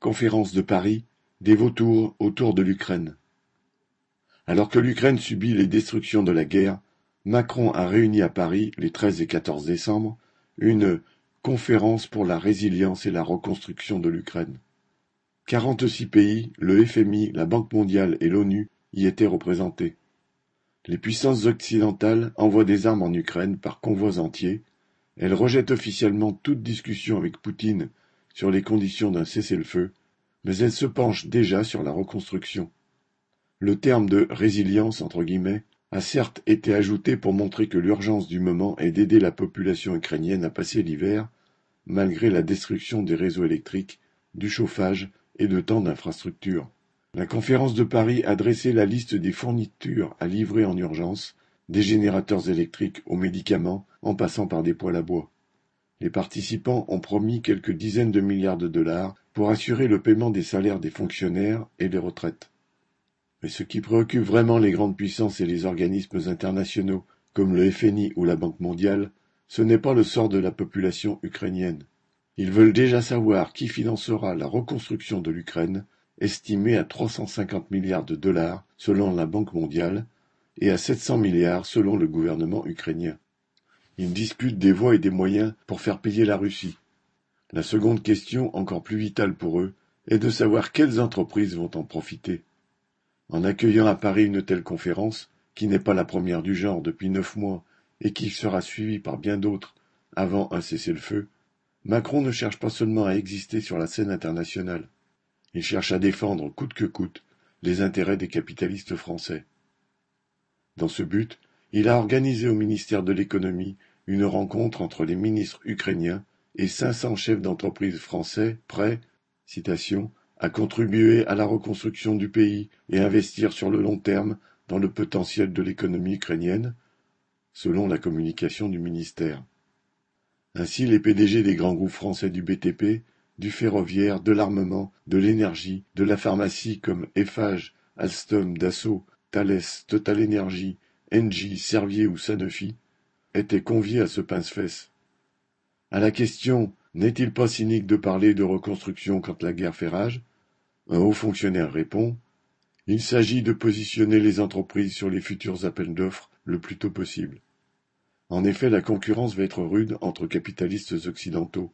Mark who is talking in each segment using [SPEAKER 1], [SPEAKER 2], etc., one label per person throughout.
[SPEAKER 1] Conférence de Paris, des vautours autour de l'Ukraine. Alors que l'Ukraine subit les destructions de la guerre, Macron a réuni à Paris, les 13 et 14 décembre, une conférence pour la résilience et la reconstruction de l'Ukraine. Quarante-six pays, le FMI, la Banque mondiale et l'ONU y étaient représentés. Les puissances occidentales envoient des armes en Ukraine par convois entiers. Elles rejettent officiellement toute discussion avec Poutine sur les conditions d'un cessez-le-feu, mais elles se penchent déjà sur la reconstruction. Le terme de résilience a certes été ajouté pour montrer que l'urgence du moment est d'aider la population ukrainienne à passer l'hiver, malgré la destruction des réseaux électriques, du chauffage et de tant d'infrastructures. La conférence de Paris a dressé la liste des fournitures à livrer en urgence, des générateurs électriques aux médicaments en passant par des poêles à bois. Les participants ont promis quelques dizaines de milliards de dollars pour assurer le paiement des salaires des fonctionnaires et des retraites. Mais ce qui préoccupe vraiment les grandes puissances et les organismes internationaux, comme le FNI ou la Banque mondiale, ce n'est pas le sort de la population ukrainienne. Ils veulent déjà savoir qui financera la reconstruction de l'Ukraine, estimée à 350 milliards de dollars selon la Banque mondiale et à 700 milliards selon le gouvernement ukrainien. Ils discutent des voies et des moyens pour faire payer la Russie. La seconde question, encore plus vitale pour eux, est de savoir quelles entreprises vont en profiter. En accueillant à Paris une telle conférence, qui n'est pas la première du genre depuis neuf mois et qui sera suivie par bien d'autres avant un cessez-le-feu, Macron ne cherche pas seulement à exister sur la scène internationale. Il cherche à défendre coûte que coûte les intérêts des capitalistes français. Dans ce but, il a organisé au ministère de l'économie une rencontre entre les ministres ukrainiens et 500 chefs d'entreprise français prêts citation, à contribuer à la reconstruction du pays et investir sur le long terme dans le potentiel de l'économie ukrainienne, selon la communication du ministère. Ainsi, les PDG des grands groupes français du BTP, du ferroviaire, de l'armement, de l'énergie, de la pharmacie comme Eiffage, Alstom, Dassault, Thales, Total Energy, Engie, Servier ou Sanofi, était convié à ce pince-fesse. À la question N'est-il pas cynique de parler de reconstruction quand la guerre fait rage? Un haut fonctionnaire répond Il s'agit de positionner les entreprises sur les futurs appels d'offres le plus tôt possible. En effet, la concurrence va être rude entre capitalistes occidentaux.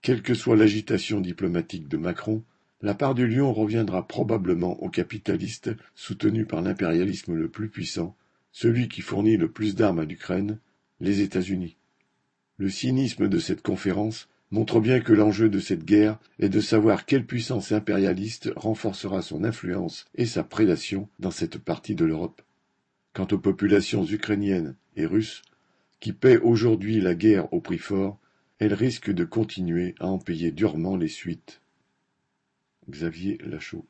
[SPEAKER 1] Quelle que soit l'agitation diplomatique de Macron, la part du lion reviendra probablement aux capitalistes soutenus par l'impérialisme le plus puissant, celui qui fournit le plus d'armes à l'Ukraine, les États-Unis. Le cynisme de cette conférence montre bien que l'enjeu de cette guerre est de savoir quelle puissance impérialiste renforcera son influence et sa prédation dans cette partie de l'Europe. Quant aux populations ukrainiennes et russes, qui paient aujourd'hui la guerre au prix fort, elles risquent de continuer à en payer durement les suites. Xavier Lachaud